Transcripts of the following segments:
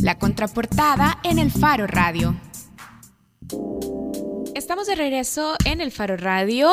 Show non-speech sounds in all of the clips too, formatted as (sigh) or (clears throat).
La contraportada en el Faro Radio. Estamos de regreso en el Faro Radio.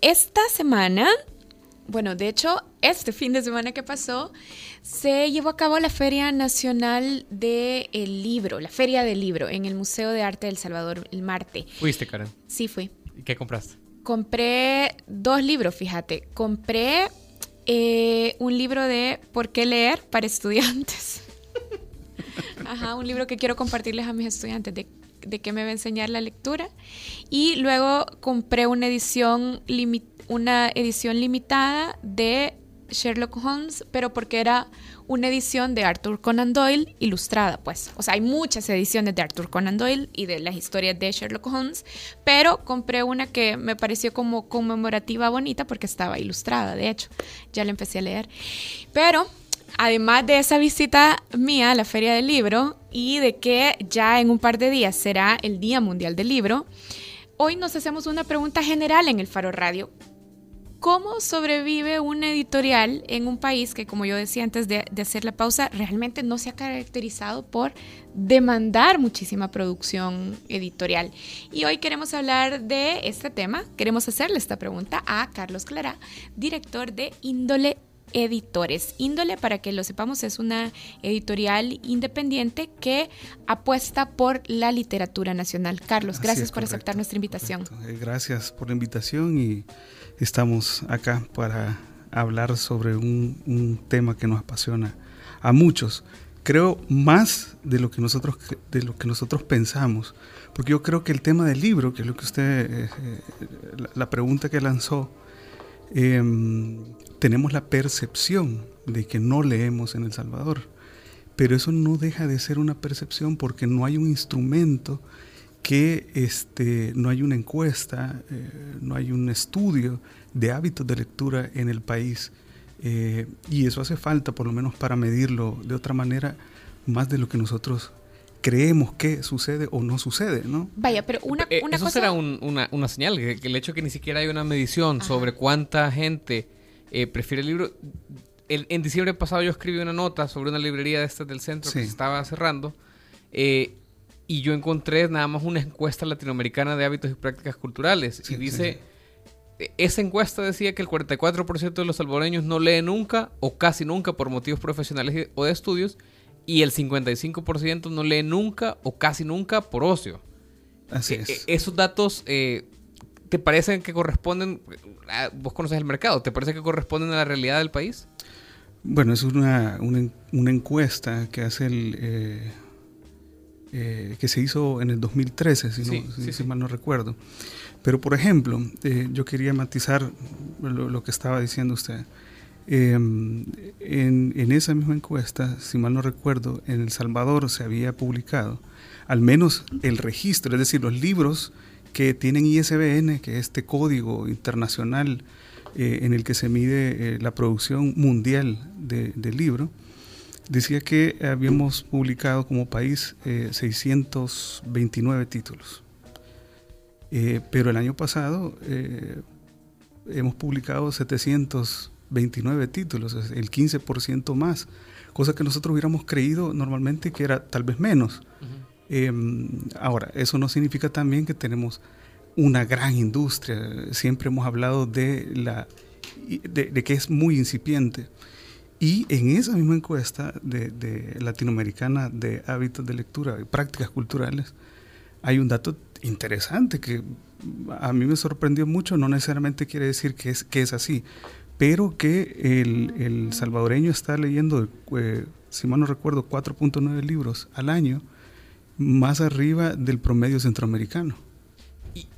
Esta semana, bueno, de hecho, este fin de semana que pasó, se llevó a cabo la Feria Nacional del Libro, la Feria del Libro, en el Museo de Arte del Salvador el martes. ¿Fuiste, Karen? Sí, fui. ¿Y qué compraste? Compré dos libros, fíjate. Compré eh, un libro de ¿Por qué leer? para estudiantes. (laughs) Ajá, un libro que quiero compartirles a mis estudiantes de, de qué me va a enseñar la lectura. Y luego compré una edición, una edición limitada de Sherlock Holmes, pero porque era una edición de Arthur Conan Doyle ilustrada, pues. O sea, hay muchas ediciones de Arthur Conan Doyle y de las historias de Sherlock Holmes, pero compré una que me pareció como conmemorativa bonita porque estaba ilustrada, de hecho. Ya la empecé a leer. Pero además de esa visita mía a la Feria del Libro y de que ya en un par de días será el Día Mundial del Libro, hoy nos hacemos una pregunta general en el Faro Radio. ¿Cómo sobrevive una editorial en un país que, como yo decía antes de, hacer la pausa, realmente no se ha caracterizado por demandar muchísima producción editorial? Y hoy queremos hablar de este tema, queremos hacerle esta pregunta a Carlos Clara, director de Índole Editores. Índole, para que lo sepamos, es una editorial independiente que apuesta por la literatura nacional. Carlos, gracias por aceptar nuestra invitación. Eh, gracias por la invitación y estamos acá para hablar sobre un, tema que nos apasiona a muchos. Creo más de lo que nosotros de lo que nosotros pensamos, porque yo creo que el tema del libro, que es lo que usted eh, eh, la, pregunta que lanzó, em, tenemos la percepción de que no leemos en El Salvador, pero eso no deja de ser una percepción porque no hay un instrumento que este, no hay una encuesta, eh, no hay un estudio de hábitos de lectura en el país. Eh, y eso hace falta, por lo menos para medirlo de otra manera, más de lo que nosotros creemos que sucede o no sucede, ¿no? Vaya, pero una, eh, una eso será una, una, señal, que, el hecho que ni siquiera hay una medición sobre cuánta gente prefiere el libro. en diciembre pasado yo escribí una nota sobre una librería de estas del centro que se estaba cerrando. Eh, y yo encontré nada más una encuesta latinoamericana de hábitos y prácticas culturales. y dice, e, esa encuesta decía que el 44% de los salvadoreños no lee nunca o casi nunca por motivos profesionales o de estudios y el 55% no lee nunca o casi nunca por ocio. Así e, es. E, esos datos, eh, ¿te parecen que corresponden, ah, vos conoces el mercado, ¿te parece que corresponden a la realidad del país? Bueno, es una, una, encuesta que hace el... Eh, eh, que se hizo en el 2013, si, mal no recuerdo. Pero, por ejemplo, eh, yo quería matizar lo, que estaba diciendo usted. Em, en, esa misma encuesta, si mal no recuerdo, en El Salvador se había publicado al menos el registro, es decir, los libros que tienen ISBN, que es este código internacional eh, en el que se mide la producción mundial del de libro, decía que habíamos publicado como país 629 eh, títulos. Eh, pero el año pasado eh, hemos publicado 729 títulos, el 15% más, cosa que nosotros hubiéramos creído normalmente que era tal vez menos. Em, ahora, eso no significa también que tenemos una gran industria. Siempre hemos hablado de, la, de que es muy incipiente. Y en esa misma encuesta de, latinoamericana de hábitos de lectura y prácticas culturales, hay un dato interesante que a mí me sorprendió mucho, no necesariamente quiere decir que es, que es así, pero que el, salvadoreño está leyendo, eh, si mal no recuerdo, 4.9 libros al año, más arriba del promedio centroamericano.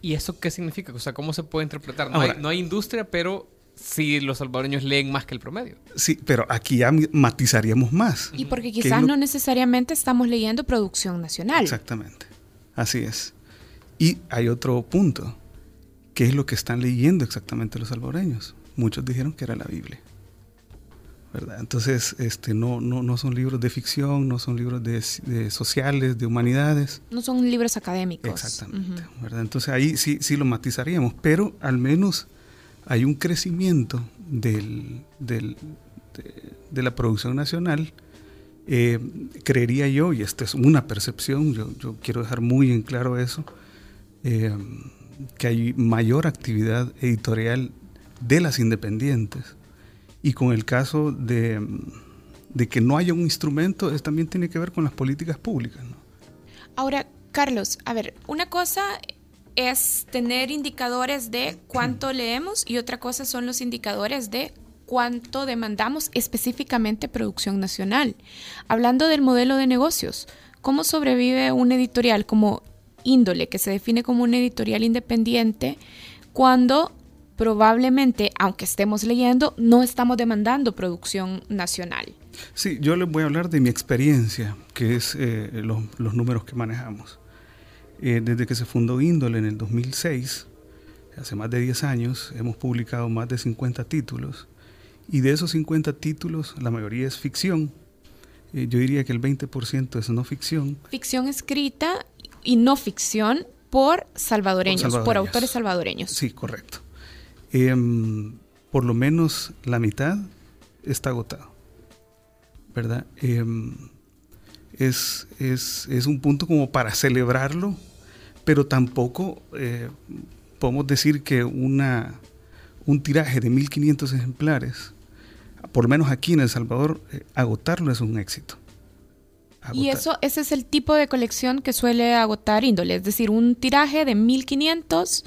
¿Y, eso qué significa? O sea, ¿cómo se puede interpretar? No, hay, no hay industria, pero si los salvadoreños leen más que el promedio. Sí, pero aquí ya matizaríamos más. Y porque quizás no necesariamente estamos leyendo producción nacional. Exactamente, así es. Y hay otro punto, ¿qué es lo que están leyendo exactamente los salvadoreños? Muchos dijeron que era la Biblia. ¿verdad? Entonces, este, no, no, no son libros de ficción, no son libros de, sociales, de humanidades. No son libros académicos. Exactamente. ¿verdad? Entonces ahí sí, sí lo matizaríamos, pero al menos hay un crecimiento del, de, la producción nacional Eh, creería yo, y esta es una percepción, yo, yo quiero dejar muy en claro eso, eh, que hay mayor actividad editorial de las independientes. Y con el caso de, de que no haya un instrumento, es, también tiene que ver con las políticas públicas. Ahora, Carlos, a ver, una cosa es tener indicadores de cuánto leemos y otra cosa son los indicadores de cuánto demandamos específicamente producción nacional. Hablando del modelo de negocios, ¿cómo sobrevive un editorial como índole, que se define como un editorial independiente, cuando probablemente, aunque estemos leyendo, no estamos demandando producción nacional? Sí, yo les voy a hablar de mi experiencia, que es eh, los, números que manejamos. Eh, desde que se fundó Índole en el 2006, hace más de 10 años, hemos publicado más de 50 títulos y de esos 50 títulos, la mayoría es ficción. Eh, yo diría que el 20% es no ficción. Ficción escrita y no ficción por salvadoreños, por, autores salvadoreños. Sí, correcto. Em, por lo menos la mitad está agotado. ¿Verdad? Em, es, es, un punto como para celebrarlo, pero tampoco eh, podemos decir que una, un tiraje de 1500 ejemplares por lo menos aquí en El Salvador, eh, agotarlo es un éxito. Y eso, ese es el tipo de colección que suele agotar índole, es decir, un tiraje de 1500.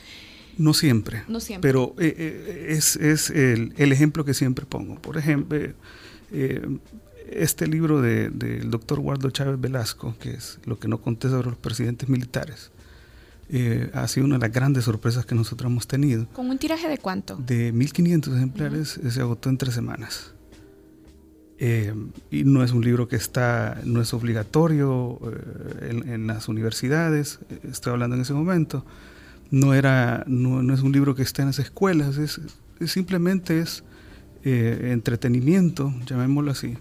No siempre. No siempre. Pero eh, eh, es, el, ejemplo que siempre pongo. Por ejemplo, este libro del doctor Waldo Chávez Velasco, que es lo que no conté sobre los presidentes militares, eh, ha sido una de las grandes sorpresas que nosotros hemos tenido. ¿Con un tiraje de cuánto? De 1500 ejemplares, se agotó en tres semanas. Eh, y no es un libro que está, no es obligatorio eh, en, las universidades, estoy hablando en ese momento. No, era, no, es un libro que está en las escuelas, es, simplemente es entretenimiento, llamémoslo así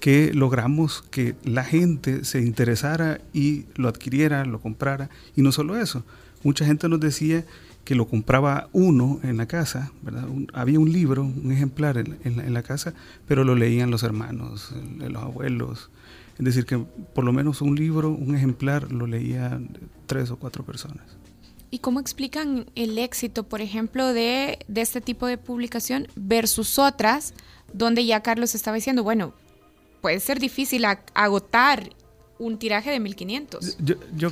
que logramos que la gente se interesara y lo adquiriera, lo comprara. Y no solo eso, mucha gente nos decía que lo compraba uno en la casa, ¿verdad? había un libro, un ejemplar en, la, casa, pero lo leían los hermanos, los abuelos. Es decir, que por lo menos un libro, un ejemplar, lo leían tres o cuatro personas. ¿Y cómo explican el éxito, por ejemplo, de, de este tipo de publicación versus otras, donde ya Carlos estaba diciendo, bueno, puede ser difícil agotar un tiraje de 1500. Yo, yo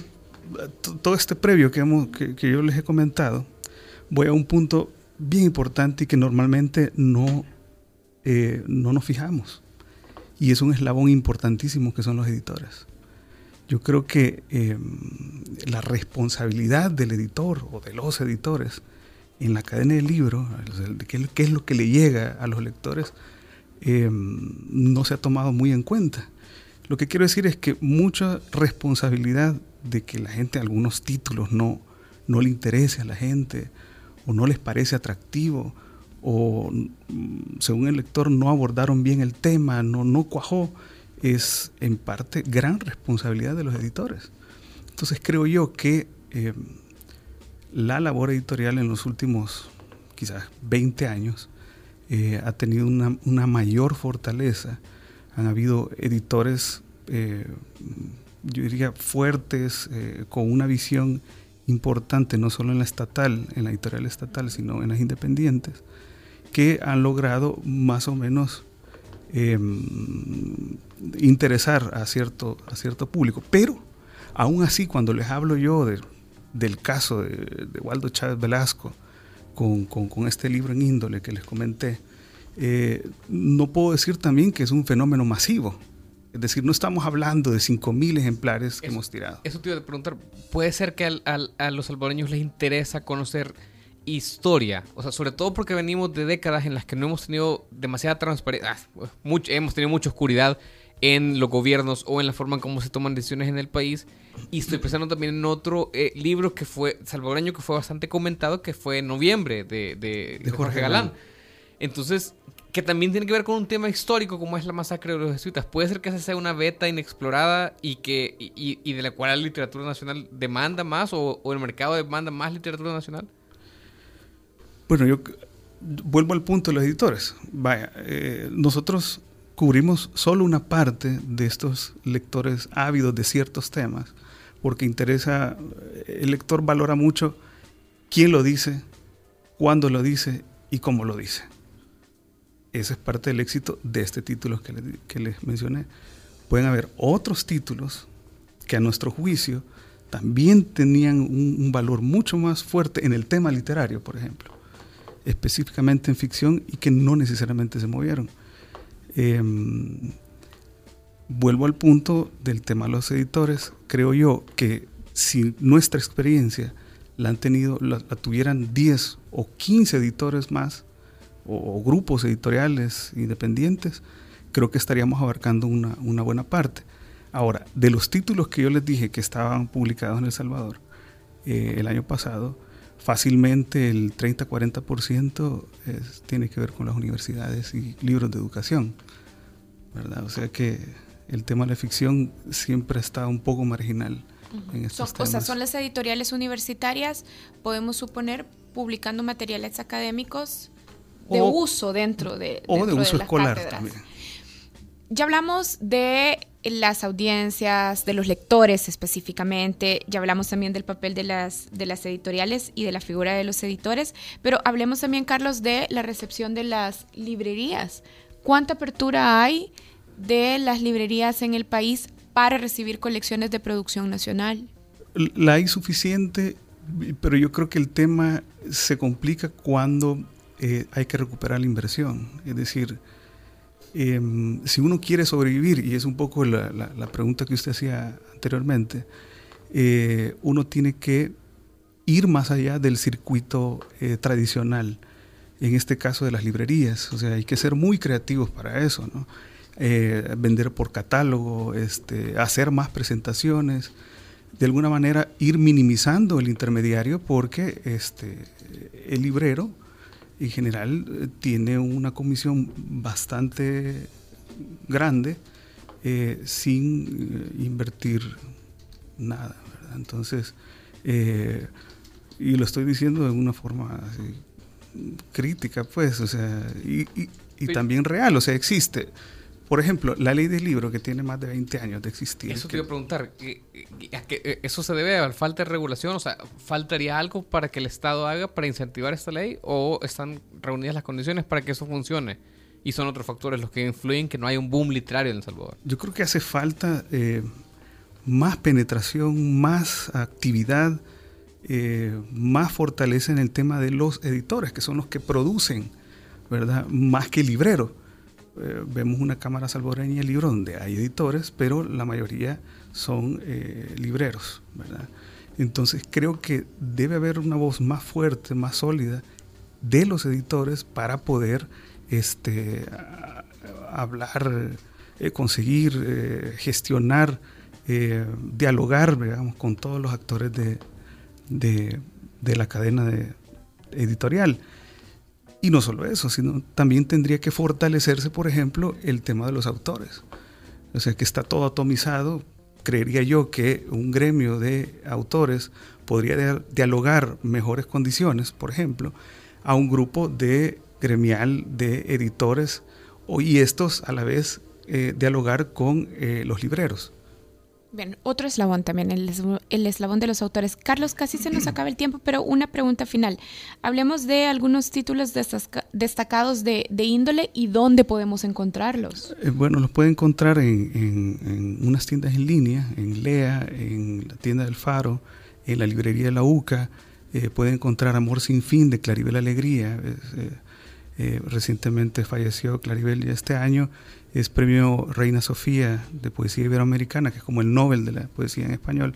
todo este previo que, hemos, que, yo les he comentado, voy a un punto bien importante y que normalmente no, eh, no nos fijamos. Y es un eslabón importantísimo que son los editores. Yo creo que em, la responsabilidad del editor o de los editores en la cadena del libro, qué, es lo que le llega a los lectores, eh, no se ha tomado muy en cuenta. Lo que quiero decir es que mucha responsabilidad de que la gente, algunos títulos no, no le interese a la gente o no les parece atractivo o mm, según el lector no abordaron bien el tema, no, no cuajó, es en parte gran responsabilidad de los editores. Entonces creo yo que eh, la labor editorial en los últimos quizás 20 años eh, ha tenido una, mayor fortaleza. Han habido editores, eh, yo diría, fuertes, con una visión importante, no solo en la estatal, en la editorial estatal, sino en las independientes, que han logrado más o menos em, interesar a cierto, a cierto público. Pero, aún así, cuando les hablo yo del caso de, de Waldo Chávez Velasco, con, este libro en índole que les comenté, eh, no puedo decir también que es un fenómeno masivo. Es decir, no estamos hablando de 5.000 ejemplares que hemos tirado. Eso te iba a preguntar. ¿Puede ser que a los salvadoreños les interesa conocer historia? O sea, sobre todo porque venimos de décadas en las que no hemos tenido demasiada transparencia. Ah, hemos tenido mucha oscuridad en los gobiernos o en la forma en cómo se toman decisiones en el país. Y estoy pensando también en otro eh, libro que fue salvadoreño que fue bastante comentado, que fue en noviembre de, de, Jorge, Galán. Entonces, que también tiene que ver con un tema histórico como es la masacre de los jesuitas. Puede ser que esa sea una beta inexplorada y que y, de la cual la literatura nacional demanda más o, el mercado demanda más literatura nacional. Bueno, yo vuelvo al punto de los editores. Vaya, eh, nosotros cubrimos solo una parte de estos lectores ávidos de ciertos temas, porque interesa, el lector valora mucho quién lo dice, cuándo lo dice y cómo lo dice. Ese es parte del éxito de este título que, les mencioné. Pueden haber otros títulos que a nuestro juicio también tenían un, valor mucho más fuerte en el tema literario, por ejemplo, específicamente en ficción y que no necesariamente se movieron. Em, vuelvo al punto del tema de los editores. Creo yo que si nuestra experiencia la han tenido, la, tuvieran 10 o 15 editores más, o, grupos editoriales independientes, creo que estaríamos abarcando una, una, buena parte. Ahora, de los títulos que yo les dije que estaban publicados en El Salvador eh, el año pasado, fácilmente el 30-40% tiene que ver con las universidades y libros de educación. ¿verdad? O sea que el tema de la ficción siempre está un poco marginal. en estos son, O sea, son las editoriales universitarias, podemos suponer, publicando materiales académicos de uso dentro de... o de uso escolar también. Ya hablamos de las audiencias, de los lectores específicamente, ya hablamos también del papel de las, de las editoriales y de la figura de los editores, pero hablemos también, Carlos, de la recepción de las librerías. ¿Cuánta apertura hay de las librerías en el país para recibir colecciones de producción nacional? La hay suficiente, pero yo creo que el tema se complica cuando eh, hay que recuperar la inversión. Es decir, em, si uno quiere sobrevivir, y es un poco la, pregunta que usted hacía anteriormente, eh, uno tiene que ir más allá del circuito eh, tradicional, en este caso de las librerías. O sea, hay que ser muy creativos para eso, ¿no? vender por catálogo, este, hacer más presentaciones, de alguna manera ir minimizando el intermediario porque este, el librero en general eh, tiene una comisión bastante grande eh, sin eh, invertir nada. Entonces, y lo estoy diciendo de una forma crítica, pues, o sea, y, y también real, o sea, existe. Por ejemplo, la ley del libro, que tiene más de 20 años de existir. Eso te iba a preguntar, eh, ¿eso se debe a falta de regulación? O sea, ¿faltaría algo para que el Estado haga para incentivar esta ley? ¿O están reunidas las condiciones para que eso funcione? Y son otros factores los que influyen que no haya un boom literario en El Salvador. Yo creo que hace falta eh, más penetración, más actividad, eh, más fortaleza en el tema de los editores, que son los que producen, ¿verdad? Más que libreros eh, vemos una cámara salvadoreña de libro donde hay editores, pero la mayoría son eh, libreros, ¿verdad? Entonces creo que debe haber una voz más fuerte, más sólida de los editores para poder este, hablar, eh, conseguir, gestionar, dialogar digamos, con todos los actores de, de, de la cadena de, editorial. Y no solo eso, sino también tendría que fortalecerse, por ejemplo, el tema de los autores. O sea, que está todo atomizado. Creería yo que un gremio de autores podría dialogar mejores condiciones, por ejemplo, a un grupo de gremial de editores y estos a la vez eh, dialogar con eh, los libreros. Bien, otro eslabón también, el, eslabón de los autores. Carlos, casi se nos (clears throat) acaba el tiempo, pero una pregunta final. Hablemos de algunos títulos destacados de, índole y dónde podemos encontrarlos. Eh, bueno, los puede encontrar en, unas tiendas en línea, en LEA, en la tienda del Faro, en la librería de la UCA. Eh, puede encontrar Amor sin fin de Claribel Alegría. Eh, recientemente falleció Claribel y este año es premio Reina Sofía de Poesía Iberoamericana, que es como el Nobel de la poesía en español.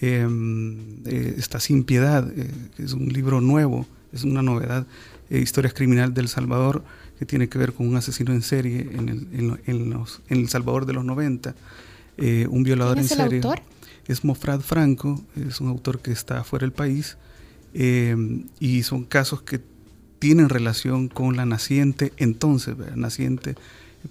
Em, eh, está Sin Piedad, eh, es un libro nuevo, es una novedad, Historias Criminales del Salvador, que tiene que ver con un asesino en serie en el, en, los, en el Salvador de los 90, un violador ¿Quién es en el serie. Autor? Es Mofrad Franco, es un autor que está fuera del país, y son casos que tienen relación con la naciente, entonces, naciente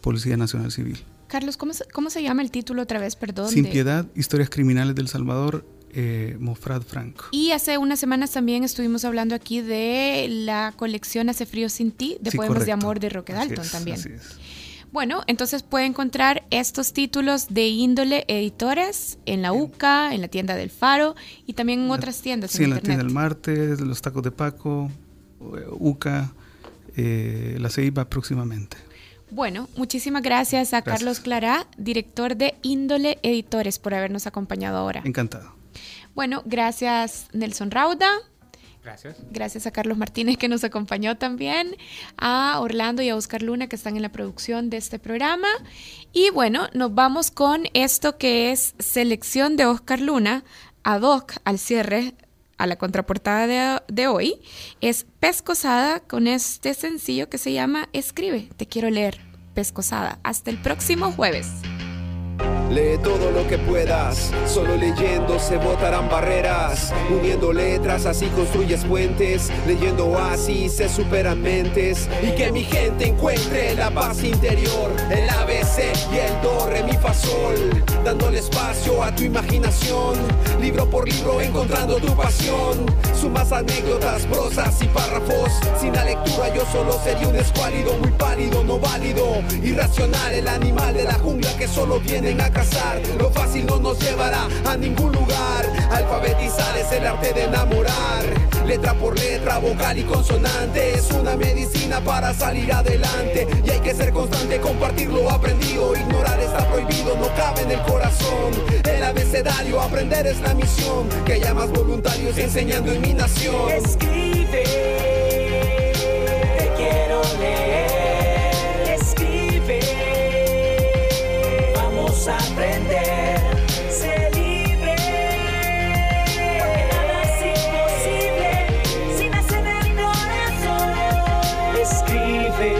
Policía Nacional Civil. Carlos, ¿cómo se, ¿cómo se llama el título otra vez? Perdón. Sin Piedad, Historias Criminales del Salvador, eh, Mofrad Franco. Y hace unas semanas también estuvimos hablando aquí de la colección Hace frío sin ti, de poemas de amor de Roque Dalton también. Bueno, entonces puede encontrar estos títulos de índole editores en la UCA, en la tienda del Faro y también en otras tiendas. Sí, en, la tienda del Martes, los tacos de Paco, UCA, eh, la CEIBA próximamente. Bueno, muchísimas gracias a Carlos Clará, director de Índole Editores, por habernos acompañado ahora. Encantado. Bueno, gracias Nelson Rauda. Gracias. Gracias a Carlos Martínez que nos acompañó también, a Orlando y a Oscar Luna que están en la producción de este programa. Y bueno, nos vamos con esto que es selección de Oscar Luna, ad hoc al cierre a la contraportada de, de, hoy es Pescosada con este sencillo que se llama Escribe, te quiero leer, Pescosada. Hasta el próximo jueves. Lee todo lo que puedas, solo leyendo se botarán barreras. Uniendo letras, así construyes puentes. Leyendo así se superan mentes. Y que mi gente encuentre la paz interior. El ABC y el Do, Mi, Fa, Sol. Dándole espacio a tu imaginación. Libro por libro, encontrando tu pasión. Sumas anécdotas, prosas y párrafos. Sin la lectura, yo solo sería un escuálido, muy pálido, no válido. Irracional, el animal de la jungla que solo vienen a lo fácil no nos llevará a ningún lugar. Alfabetizar es el arte de enamorar. Letra por letra, vocal y consonante. Es una medicina para salir adelante. Y hay que ser constante, compartir lo aprendido. Ignorar está prohibido, no cabe en el corazón. El abecedario, aprender es la misión. Que más voluntarios enseñando en mi nación. Escribe, te quiero leer. Aprender. Sé libre, porque nada es imposible si nace el corazón. Escribe.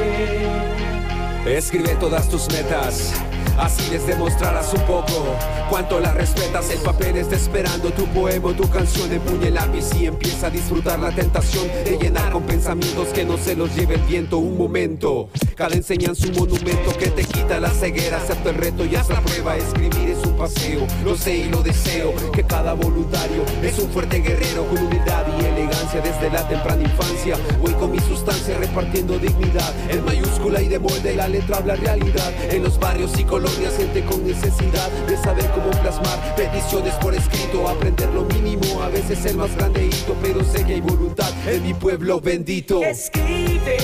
Escribe todas tus metas Así les demostrarás un poco cuánto la respetas. El papel está esperando tu poema, tu canción. Empuña el y empieza a disfrutar la tentación de llenar con pensamientos que no se los lleve el viento. Un momento, cada enseñanza un monumento que te quita la ceguera. Acepta el reto y haz la prueba. Escribir es un lo sé y lo deseo. Que cada voluntario es un fuerte guerrero con humildad y elegancia desde la temprana infancia. Voy con mi sustancia repartiendo dignidad. En mayúscula y de molde la letra habla realidad. En los barrios y colores gente con necesidad de saber cómo plasmar peticiones por escrito, aprender lo mínimo, a veces el más grande hito, pero sé que hay voluntad en mi pueblo bendito. Escribe,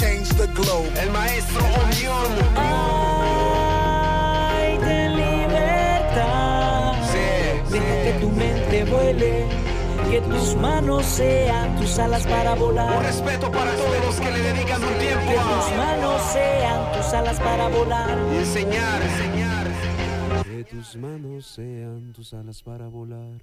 change the globe. El maestro. Ay, de libertad. Deja que tu mente vuele. Que tus manos sean tus alas para volar. Un respeto para todos los que le dedican un tiempo. Que tus manos sean tus alas para volar. Y enseñar, enseñar. Que tus manos sean tus alas para volar.